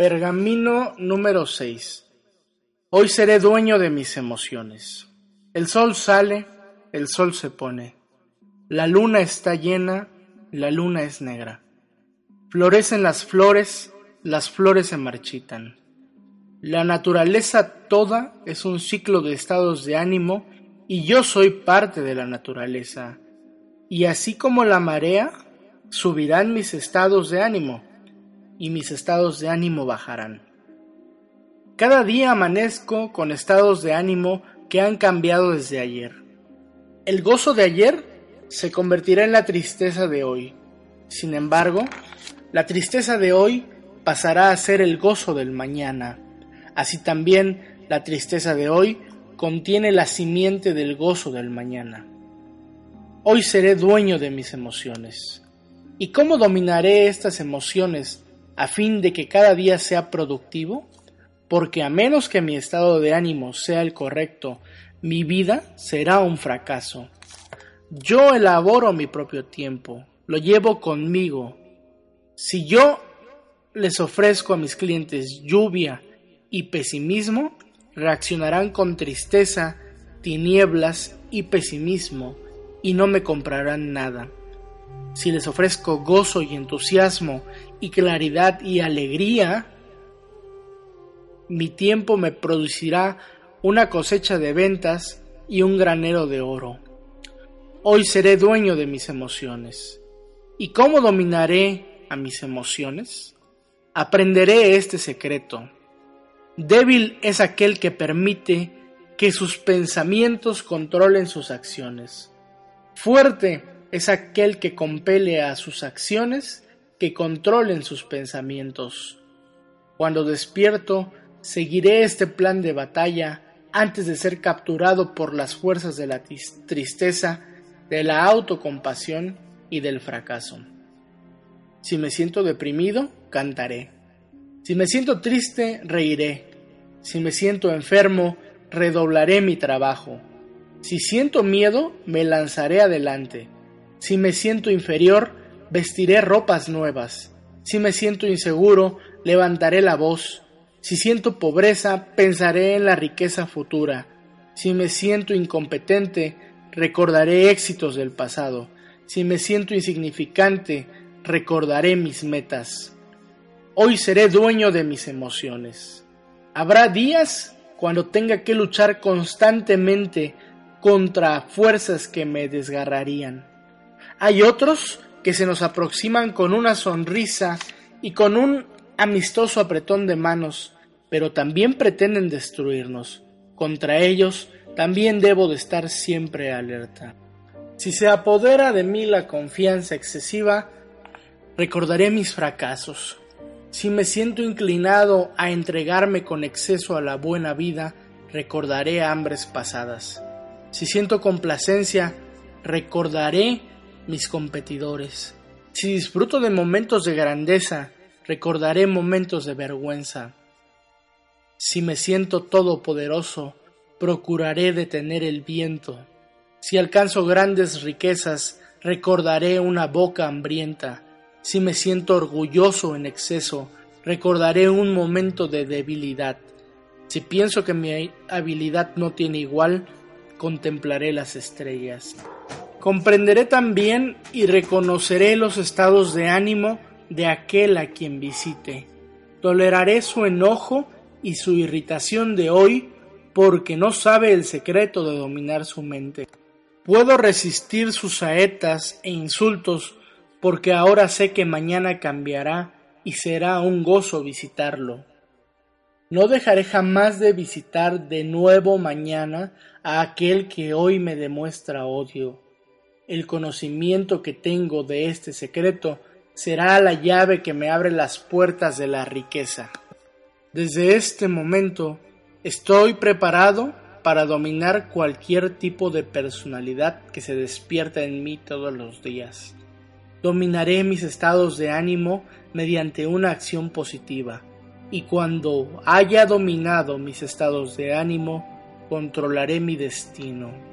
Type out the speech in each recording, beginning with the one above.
Pergamino número 6. Hoy seré dueño de mis emociones. El sol sale, el sol se pone. La luna está llena, la luna es negra. Florecen las flores, las flores se marchitan. La naturaleza toda es un ciclo de estados de ánimo y yo soy parte de la naturaleza. Y así como la marea, subirán mis estados de ánimo y mis estados de ánimo bajarán. Cada día amanezco con estados de ánimo que han cambiado desde ayer. El gozo de ayer se convertirá en la tristeza de hoy. Sin embargo, la tristeza de hoy pasará a ser el gozo del mañana. Así también la tristeza de hoy contiene la simiente del gozo del mañana. Hoy seré dueño de mis emociones. ¿Y cómo dominaré estas emociones a fin de que cada día sea productivo, porque a menos que mi estado de ánimo sea el correcto, mi vida será un fracaso. Yo elaboro mi propio tiempo, lo llevo conmigo. Si yo les ofrezco a mis clientes lluvia y pesimismo, reaccionarán con tristeza, tinieblas y pesimismo y no me comprarán nada. Si les ofrezco gozo y entusiasmo y claridad y alegría, mi tiempo me producirá una cosecha de ventas y un granero de oro. Hoy seré dueño de mis emociones. ¿Y cómo dominaré a mis emociones? Aprenderé este secreto. Débil es aquel que permite que sus pensamientos controlen sus acciones. Fuerte es aquel que compele a sus acciones que controlen sus pensamientos. Cuando despierto, seguiré este plan de batalla antes de ser capturado por las fuerzas de la tristeza, de la autocompasión y del fracaso. Si me siento deprimido, cantaré. Si me siento triste, reiré. Si me siento enfermo, redoblaré mi trabajo. Si siento miedo, me lanzaré adelante. Si me siento inferior, vestiré ropas nuevas. Si me siento inseguro, levantaré la voz. Si siento pobreza, pensaré en la riqueza futura. Si me siento incompetente, recordaré éxitos del pasado. Si me siento insignificante, recordaré mis metas. Hoy seré dueño de mis emociones. Habrá días cuando tenga que luchar constantemente contra fuerzas que me desgarrarían. Hay otros que se nos aproximan con una sonrisa y con un amistoso apretón de manos, pero también pretenden destruirnos. Contra ellos también debo de estar siempre alerta. Si se apodera de mí la confianza excesiva, recordaré mis fracasos. Si me siento inclinado a entregarme con exceso a la buena vida, recordaré hambres pasadas. Si siento complacencia, recordaré mis competidores. Si disfruto de momentos de grandeza, recordaré momentos de vergüenza. Si me siento todopoderoso, procuraré detener el viento. Si alcanzo grandes riquezas, recordaré una boca hambrienta. Si me siento orgulloso en exceso, recordaré un momento de debilidad. Si pienso que mi habilidad no tiene igual, contemplaré las estrellas. Comprenderé también y reconoceré los estados de ánimo de aquel a quien visite. Toleraré su enojo y su irritación de hoy porque no sabe el secreto de dominar su mente. Puedo resistir sus saetas e insultos porque ahora sé que mañana cambiará y será un gozo visitarlo. No dejaré jamás de visitar de nuevo mañana a aquel que hoy me demuestra odio el conocimiento que tengo de este secreto será la llave que me abre las puertas de la riqueza. Desde este momento estoy preparado para dominar cualquier tipo de personalidad que se despierta en mí todos los días. Dominaré mis estados de ánimo mediante una acción positiva y cuando haya dominado mis estados de ánimo, controlaré mi destino.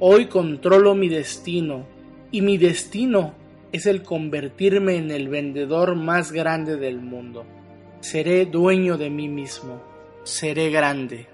Hoy controlo mi destino y mi destino es el convertirme en el vendedor más grande del mundo. Seré dueño de mí mismo. Seré grande.